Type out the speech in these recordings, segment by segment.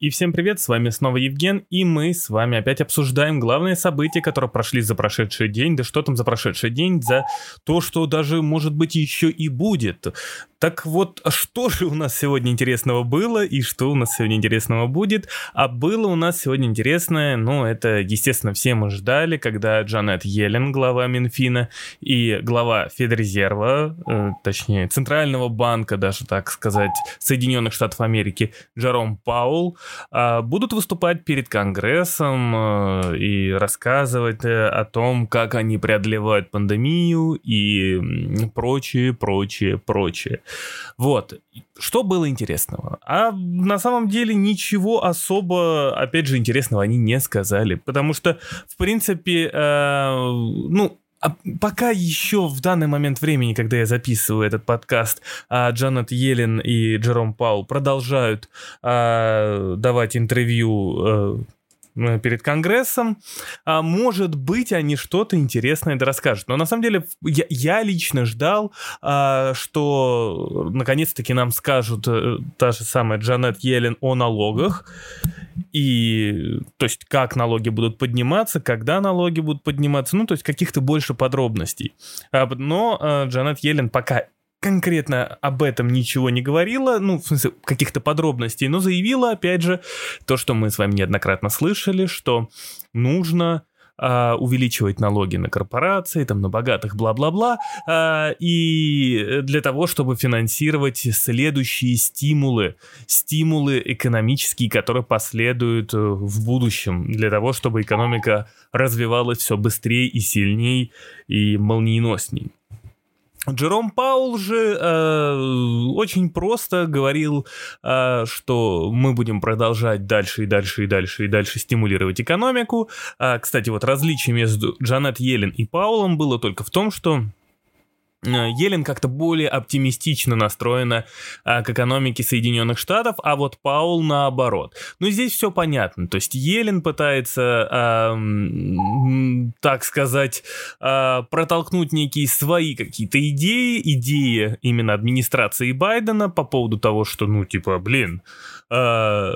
И всем привет, с вами снова Евген, и мы с вами опять обсуждаем главные события, которые прошли за прошедший день, да что там за прошедший день, за то, что даже, может быть, еще и будет. Так вот, что же у нас сегодня интересного было и что у нас сегодня интересного будет? А было у нас сегодня интересное, ну, это, естественно, все мы ждали, когда Джанет Йеллен, глава Минфина, и глава Федрезерва, э, точнее, Центрального банка, даже так сказать, Соединенных Штатов Америки, Джером Паул, э, будут выступать перед Конгрессом э, и рассказывать э, о том, как они преодолевают пандемию и прочее, прочее, прочее. Вот. Что было интересного? А на самом деле ничего особо, опять же, интересного они не сказали. Потому что, в принципе, э, ну, а пока еще в данный момент времени, когда я записываю этот подкаст, а Джанет Йеллен и Джером Паул продолжают а, давать интервью Э, перед Конгрессом. А может быть, они что-то интересное расскажут. Но на самом деле я, я лично ждал, а, что наконец-таки нам скажут а, та же самая Джанет Йеллен о налогах. И, то есть, как налоги будут подниматься, когда налоги будут подниматься, ну, то есть, каких-то больше подробностей. А, но а, Джанет Йеллен пока конкретно об этом ничего не говорила, ну, в смысле, каких-то подробностей, но заявила, опять же, то, что мы с вами неоднократно слышали, что нужно а, увеличивать налоги на корпорации, там, на богатых, бла-бла-бла, а, и для того, чтобы финансировать следующие стимулы, стимулы экономические, которые последуют э, в будущем, для того, чтобы экономика развивалась все быстрее и сильнее и молниеносней. Джером Паул же э, очень просто говорил, э, что мы будем продолжать дальше и дальше и дальше и дальше стимулировать экономику. А, кстати, вот различие между Джанет Йеллен и Паулом было только в том, что Э, Елен как-то более оптимистично настроена а, к экономике Соединенных Штатов, а вот Паул наоборот. Ну, здесь все понятно. То есть Елен пытается, а, так сказать, а, протолкнуть некие свои какие-то идеи, идеи именно администрации Байдена по поводу того, что, ну, типа, блин, а,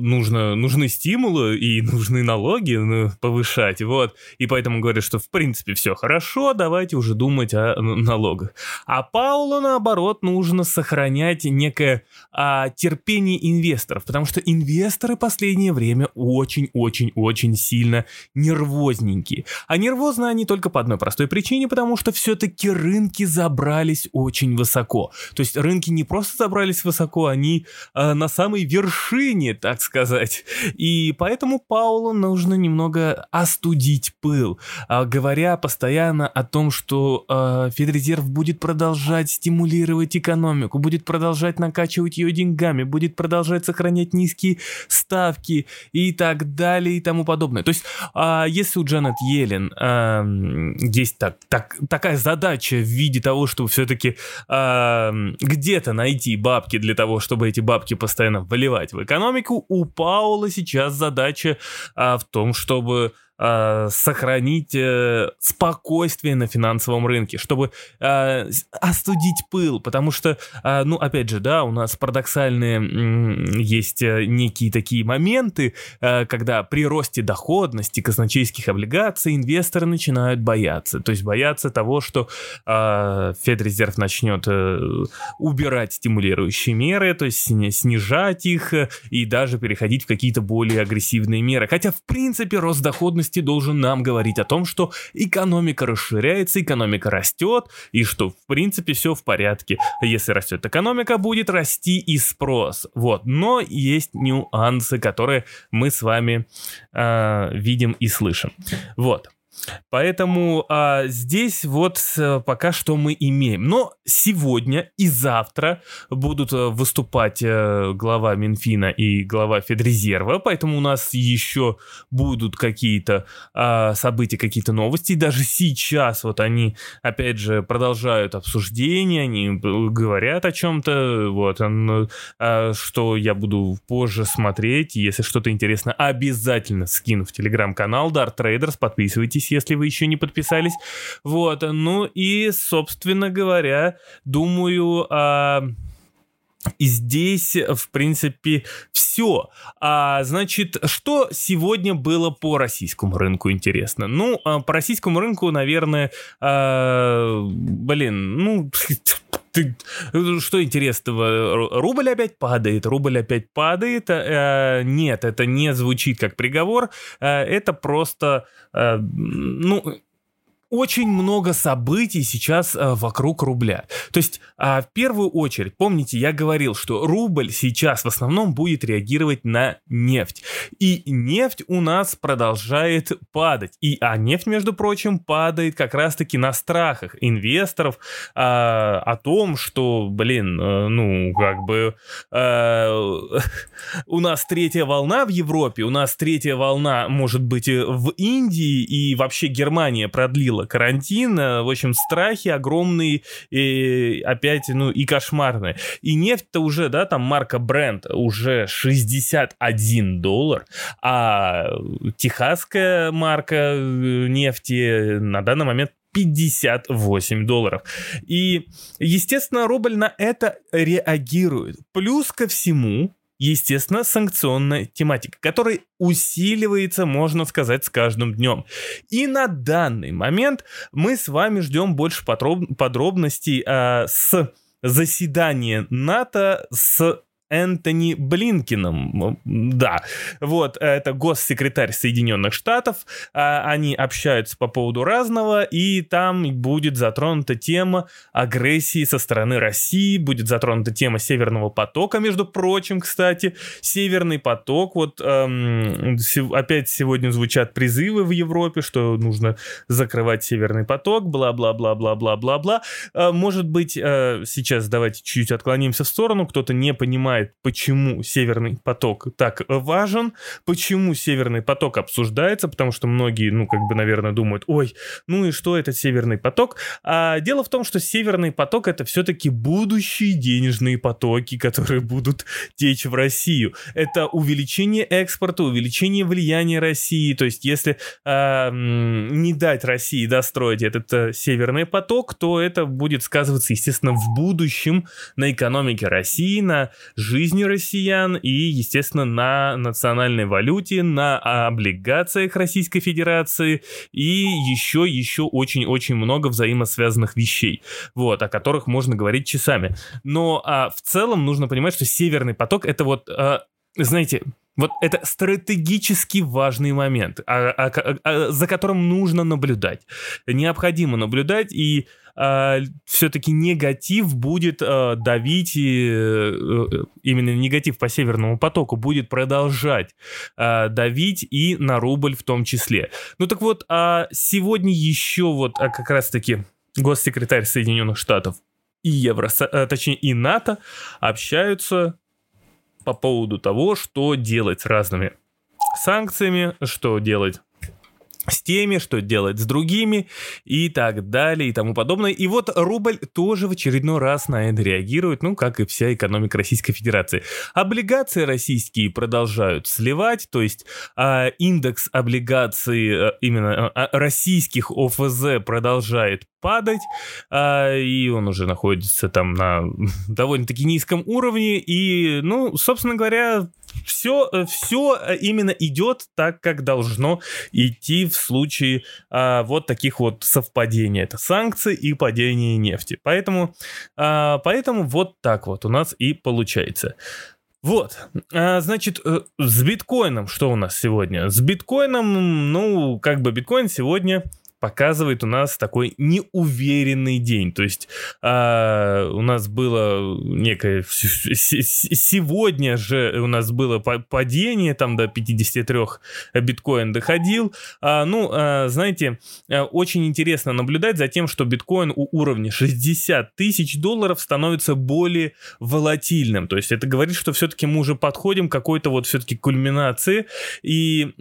нужно, нужны стимулы и нужны налоги ну, повышать, вот. И поэтому говорят, что, в принципе, все хорошо, давайте уже думать о налогах налогах. А Паулу, наоборот, нужно сохранять некое а, терпение инвесторов, потому что инвесторы последнее время очень-очень-очень сильно нервозненькие. А нервозны они только по одной простой причине, потому что все-таки рынки забрались очень высоко. То есть рынки не просто забрались высоко, они а, на самой вершине, так сказать. И поэтому Паулу нужно немного остудить пыл, а, говоря постоянно о том, что а, Федрезерв резерв будет продолжать стимулировать экономику, будет продолжать накачивать ее деньгами, будет продолжать сохранять низкие ставки и так далее и тому подобное. То есть, а, если у Джанет Йеллен а, есть так, так, такая задача в виде того, чтобы все-таки а, где-то найти бабки для того, чтобы эти бабки постоянно выливать в экономику, у Паула сейчас задача а, в том, чтобы э, сохранить э, спокойствие на финансовом рынке, чтобы э, остудить пыл, потому что, э, ну, опять же, да, у нас парадоксальные э, есть некие такие моменты, э, когда при росте доходности казначейских облигаций инвесторы начинают бояться, то есть бояться того, что э, Федрезерв начнет э, убирать стимулирующие меры, то есть снижать их э, и даже переходить в какие-то более агрессивные меры. Хотя, в принципе, рост доходности отчасти должен нам говорить о том, что экономика расширяется, экономика растет, и что в принципе все в порядке. Если растет экономика, будет расти и спрос. Вот. Но есть нюансы, которые мы с вами э, видим и слышим. Вот. Поэтому а, здесь вот а, пока что мы имеем. Но сегодня и завтра будут а, выступать а, глава Минфина и глава Федрезерва, поэтому у нас еще будут какие-то а, события, какие-то новости. И даже сейчас вот они, опять же, продолжают обсуждение, они говорят о чем-то, вот, а, что я буду позже смотреть. Если что-то интересно, обязательно скину в телеграм-канал Dart Traders, подписывайтесь если вы еще не подписались. Вот, ну и, собственно говоря, думаю, а, И здесь, в принципе, все. А, значит, что сегодня было по российскому рынку, интересно? Ну, а, по российскому рынку, наверное, а, блин, ну, ты, что интересного? Рубль опять падает, рубль опять падает. А, нет, это не звучит как приговор. А, это просто, а, ну, очень много событий сейчас э, вокруг рубля. То есть, э, в первую очередь, помните, я говорил, что рубль сейчас в основном будет реагировать на нефть. И нефть у нас продолжает падать. И, а нефть, между прочим, падает как раз-таки на страхах инвесторов э, о том, что, блин, э, ну, как бы э, у нас третья волна в Европе, у нас третья волна, может быть, в Индии, и вообще Германия продлила было карантин, э, в общем, страхи огромные, и опять, ну, и кошмарные. И нефть-то уже, да, там марка Brent уже 61 доллар, а техасская марка э, нефти на данный момент 58 долларов. И, естественно, рубль на это реагирует. Плюс ко всему, естественно, санкционная тематика, которая усиливается, можно сказать, с каждым днем. И на данный момент мы с вами ждем больше подробностей э, с заседания НАТО с Энтони Блинкином. Да, вот, это госсекретарь Соединенных Штатов. А, они общаются по поводу разного, и там будет затронута тема агрессии со стороны России, будет затронута тема Северного потока, между прочим, кстати. Северный поток, вот эм, опять сегодня звучат призывы в Европе, что нужно закрывать Северный поток, бла-бла-бла-бла-бла-бла-бла. Э, может быть, э, сейчас давайте чуть-чуть отклонимся в сторону, кто-то не понимает, понимает, почему Северный поток так важен, почему Северный поток обсуждается, потому что многие, ну, как бы, наверное, думают, ой, ну и что этот Северный поток? А дело в том, что Северный поток это все-таки будущие денежные потоки, которые будут течь в Россию. Это увеличение экспорта, увеличение влияния России. То есть, если э, не дать России достроить этот э, Северный поток, то это будет сказываться, естественно, в будущем на экономике России, на жизни россиян и, естественно, на национальной валюте, на облигациях Российской Федерации и еще, еще очень-очень много взаимосвязанных вещей, вот, о которых можно говорить часами. Но а, в целом нужно понимать, что Северный поток это вот, а, знаете, вот это стратегически важный момент, а, а, а, за которым нужно наблюдать. Необходимо наблюдать, и э, все-таки негатив будет э, давить, и, э, именно негатив по Северному потоку будет продолжать э, давить и на рубль в том числе. Ну так вот, а сегодня еще вот а как раз-таки госсекретарь Соединенных Штатов и Евро, э, точнее и НАТО общаются по поводу того, что делать с разными санкциями, что делать с теми, что делать с другими и так далее и тому подобное. И вот рубль тоже в очередной раз на это реагирует, ну, как и вся экономика Российской Федерации. Облигации российские продолжают сливать, то есть а, индекс облигаций а, именно а, российских ОФЗ продолжает падать, а, и он уже находится там на довольно-таки низком уровне, и, ну, собственно говоря, все, все именно идет так, как должно идти в случае а, вот таких вот совпадений. Это санкции и падение нефти. Поэтому, а, поэтому вот так вот у нас и получается. Вот, а, значит, э, с биткоином что у нас сегодня? С биткоином, ну, как бы биткоин сегодня показывает у нас такой неуверенный день. То есть э, у нас было некое... Сегодня же у нас было падение, там до 53 биткоин доходил. А, ну, а, знаете, э, очень интересно наблюдать за тем, что биткоин у уровня 60 тысяч долларов становится более волатильным. То есть это говорит, что все-таки мы уже подходим к какой-то вот все-таки кульминации, и,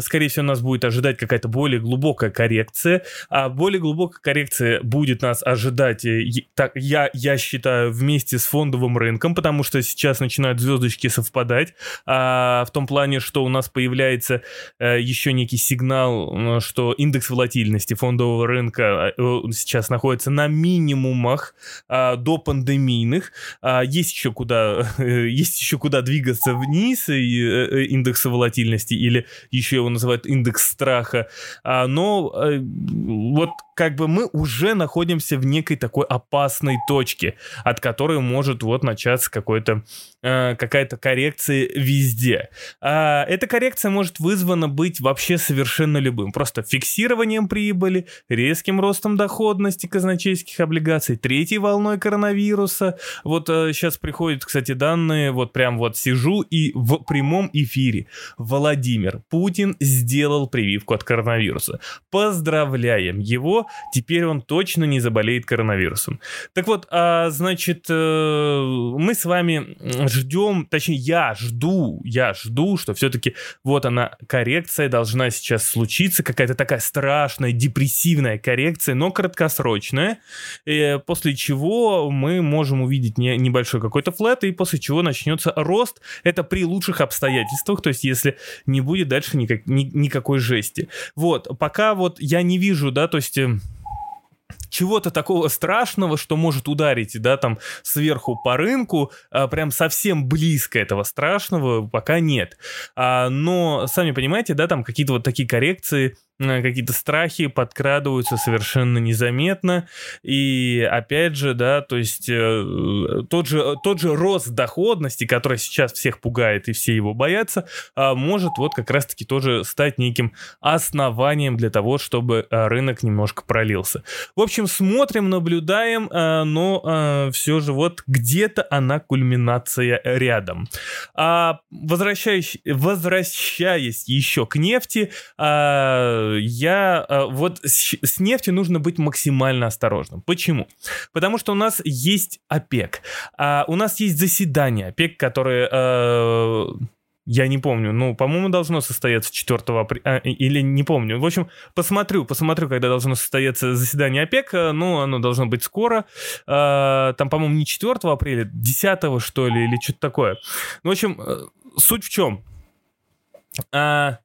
скорее всего, нас будет ожидать какая-то более глубокая коррекция коррекция. А более глубокая коррекция будет нас ожидать, э, так, я, я считаю, вместе с фондовым рынком, потому что сейчас начинают звездочки совпадать. А, в том плане, что у нас появляется а, еще некий сигнал, что индекс волатильности фондового рынка сейчас находится на минимумах а, до пандемийных. А, есть еще куда, есть еще куда двигаться вниз и, э, индекса волатильности или еще его называют индекс страха. А, но э, вот как бы мы уже находимся в некой такой опасной точке, от которой может вот начаться какой-то какая-то коррекция везде. А, эта коррекция может вызвана быть вообще совершенно любым. Просто фиксированием прибыли, резким ростом доходности казначейских облигаций, третьей волной коронавируса. Вот э, сейчас приходят, кстати, данные, вот прям вот сижу и в прямом эфире. Владимир Путин сделал прививку от коронавируса. Поздравляем его теперь он точно не заболеет коронавирусом. Так вот, а, значит, э, мы с вами ждем, точнее, я жду, я жду, что все-таки вот она, коррекция должна сейчас случиться, какая-то такая страшная, депрессивная коррекция, но краткосрочная, и после чего мы можем увидеть не, небольшой какой-то флет, и после чего начнется рост. Это при лучших обстоятельствах, то есть если не будет дальше никак, ни, никакой жести. Вот, пока вот я не вижу, да, то есть э, чего-то такого страшного, что может ударить, да, там сверху по рынку, а, прям совсем близко этого страшного пока нет. А, но, сами понимаете, да, там какие-то вот такие коррекции, какие-то страхи подкрадываются совершенно незаметно. И опять же, да, то есть э, тот, же, тот же рост доходности, который сейчас всех пугает и все его боятся, э, может вот как раз-таки тоже стать неким основанием для того, чтобы э, рынок немножко пролился. В общем, смотрим, наблюдаем, э, но э, все же вот где-то она кульминация рядом. А возвращаясь, возвращаясь еще к нефти, э, я э, вот с, нефтью нужно быть максимально осторожным. Почему? Потому что у нас есть ОПЕК, а у нас есть заседание ОПЕК, которое э, я не помню, ну, по-моему, должно состояться 4 апреля, а, или не помню. В общем, посмотрю, посмотрю, когда должно состояться заседание ОПЕК, ну, оно должно быть скоро. Там, по-моему, не 4 апреля, 10 что ли, или что-то такое. Ну, в общем, э, суть в чем? А,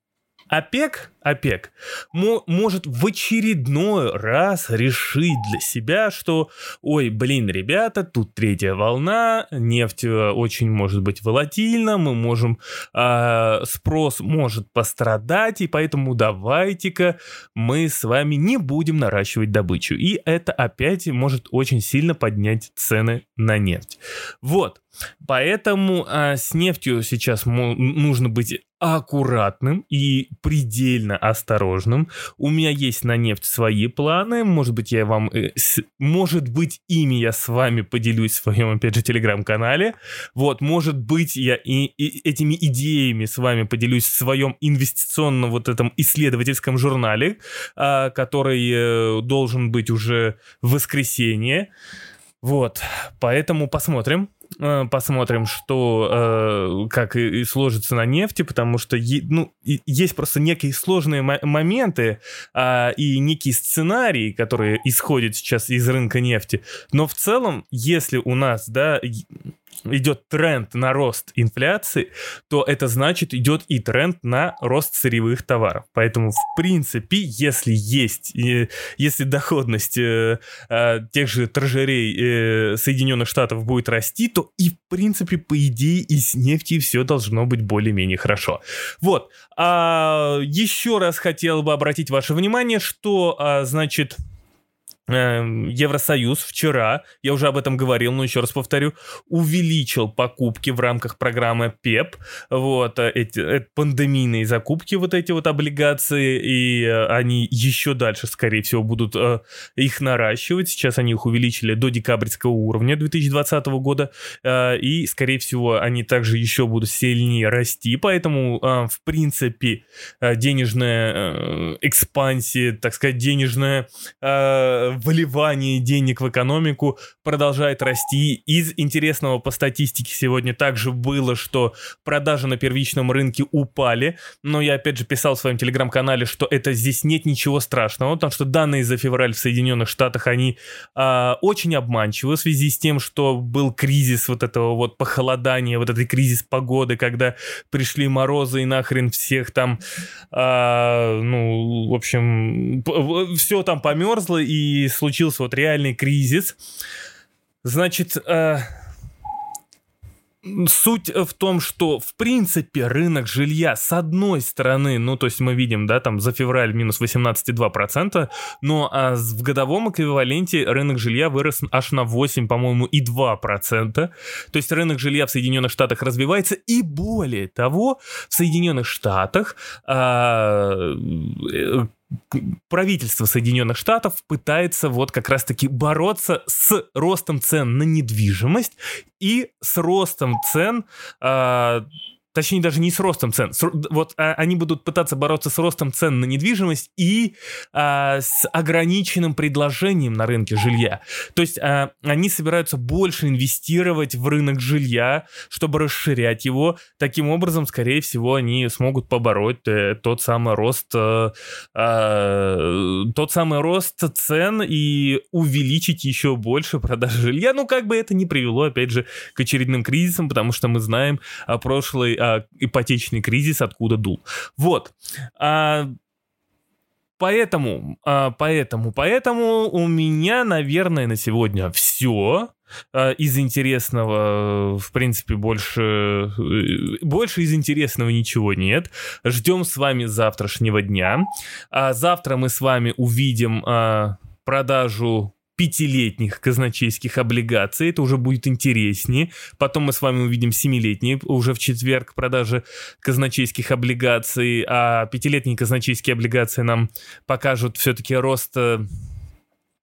ОПЕК, ОПЕК может в очередной раз решить для себя, что, ой, блин, ребята, тут третья волна, нефть э, очень может быть волатильна, мы можем, э, спрос может пострадать, и поэтому давайте-ка мы с вами не будем наращивать добычу. И это опять может очень сильно поднять цены на нефть. Вот. Поэтому а, с нефтью сейчас нужно быть аккуратным и предельно осторожным. У меня есть на нефть свои планы. Может быть, я вам... Э, может быть, ими я с вами поделюсь в своем, опять же, телеграм-канале. Вот, может быть, я и, и этими идеями с вами поделюсь в своем инвестиционном вот этом исследовательском журнале, а, который э, должен быть уже в воскресенье. Вот, поэтому посмотрим. Э, посмотрим, что э, как и, сложится на нефти, потому что ну, есть просто некие сложные моменты э, и некие сценарии, которые исходят сейчас из рынка нефти. Но в целом, если у нас, да, идет тренд на рост инфляции, то это значит идет и тренд на рост сырьевых товаров. Поэтому, в принципе, если есть, если доходность э, э, тех же торжерей э, Соединенных Штатов будет расти, то и, в принципе, по идее, и с нефтью все должно быть более-менее хорошо. Вот. А, еще раз хотел бы обратить ваше внимание, что, а, значит, Евросоюз вчера, я уже об этом говорил, но еще раз повторю, увеличил покупки в рамках программы ПЕП, вот, э, эти, эти пандемийные закупки, вот эти вот облигации, и э, они еще дальше, скорее всего, будут э, их наращивать, сейчас они их увеличили до декабрьского уровня 2020 года, э, и, скорее всего, они также еще будут сильнее расти, поэтому, э, в принципе, э, денежная э, экспансия, так сказать, денежная э, вливание денег в экономику продолжает расти. Из интересного по статистике сегодня также было, что продажи на первичном рынке упали, но я опять же писал в своем телеграм-канале, что это здесь нет ничего страшного, потому что данные за февраль в Соединенных Штатах, они э, очень обманчивы в связи с тем, что был кризис вот этого вот похолодания, вот этот кризис погоды, когда пришли морозы и нахрен всех там, э, ну, в общем, все там померзло и случился вот реальный кризис. Значит, э, Суть в том, что в принципе рынок жилья с одной стороны, ну то есть мы видим, да, там за февраль минус 18,2%, но а в годовом эквиваленте рынок жилья вырос аж на 8, по-моему, и 2%. То есть рынок жилья в Соединенных Штатах развивается, и более того, в Соединенных Штатах а, э, правительство Соединенных Штатов пытается вот как раз-таки бороться с ростом цен на недвижимость и с ростом цен э, точнее даже не с ростом цен, с, вот а, они будут пытаться бороться с ростом цен на недвижимость и а, с ограниченным предложением на рынке жилья. То есть а, они собираются больше инвестировать в рынок жилья, чтобы расширять его. Таким образом, скорее всего, они смогут побороть э, тот самый рост, э, э, тот самый рост цен и увеличить еще больше продаж жилья. Ну, как бы это не привело, опять же, к очередным кризисам, потому что мы знаем о прошлой а, ипотечный кризис откуда дул. Вот. А, поэтому, а, поэтому, поэтому у меня, наверное, на сегодня все. А, из интересного, в принципе, больше, больше из интересного ничего нет. Ждем с вами завтрашнего дня. А завтра мы с вами увидим продажу пятилетних казначейских облигаций, это уже будет интереснее. Потом мы с вами увидим семилетние уже в четверг продажи казначейских облигаций, а пятилетние казначейские облигации нам покажут все-таки рост э,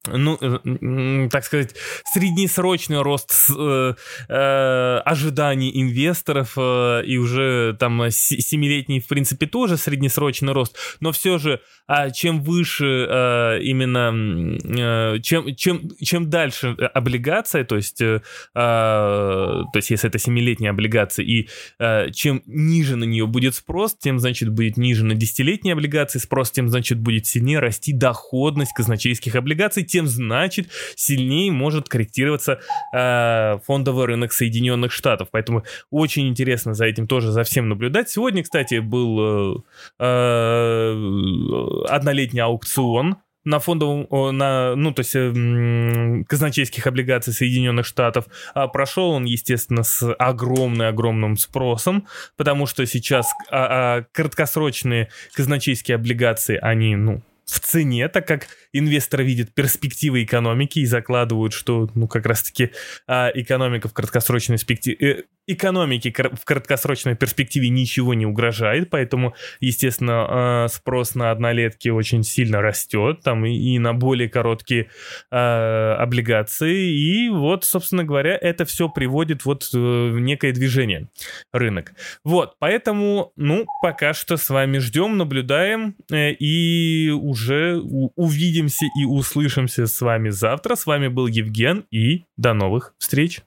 ну, э, так сказать, среднесрочный рост э, э, ожиданий инвесторов э, и уже там семилетний, в принципе, тоже среднесрочный рост, но все же, а чем выше э, именно, э, чем, чем, чем дальше облигация, то есть, э, а, то есть если это семилетняя облигация, и э, чем ниже на нее будет спрос, тем, значит, будет ниже на десятилетние облигации спрос, тем, значит, будет сильнее расти доходность казначейских облигаций, тем значит сильнее может корректироваться э, фондовый рынок Соединенных Штатов. Поэтому очень интересно за этим тоже за всем наблюдать. Сегодня, кстати, был э, э, однолетний аукцион на фондовом, на, ну, то есть э, казначейских облигаций Соединенных Штатов. А прошел он, естественно, с огромным-огромным спросом, потому что сейчас а, а, краткосрочные казначейские облигации, они, ну, в цене, так как инвесторы видят перспективы экономики и закладывают, что, ну, как раз-таки а, экономика в краткосрочной перспективе, э, экономике в краткосрочной перспективе ничего не угрожает, поэтому, естественно, а, спрос на однолетки очень сильно растет, там и, на более короткие а, облигации, и вот, собственно говоря, это все приводит вот э, в некое движение рынок. Вот, поэтому, ну, пока что с вами ждем, наблюдаем э, и уже увидимся и услышимся с вами завтра. С вами был Евген и до новых встреч.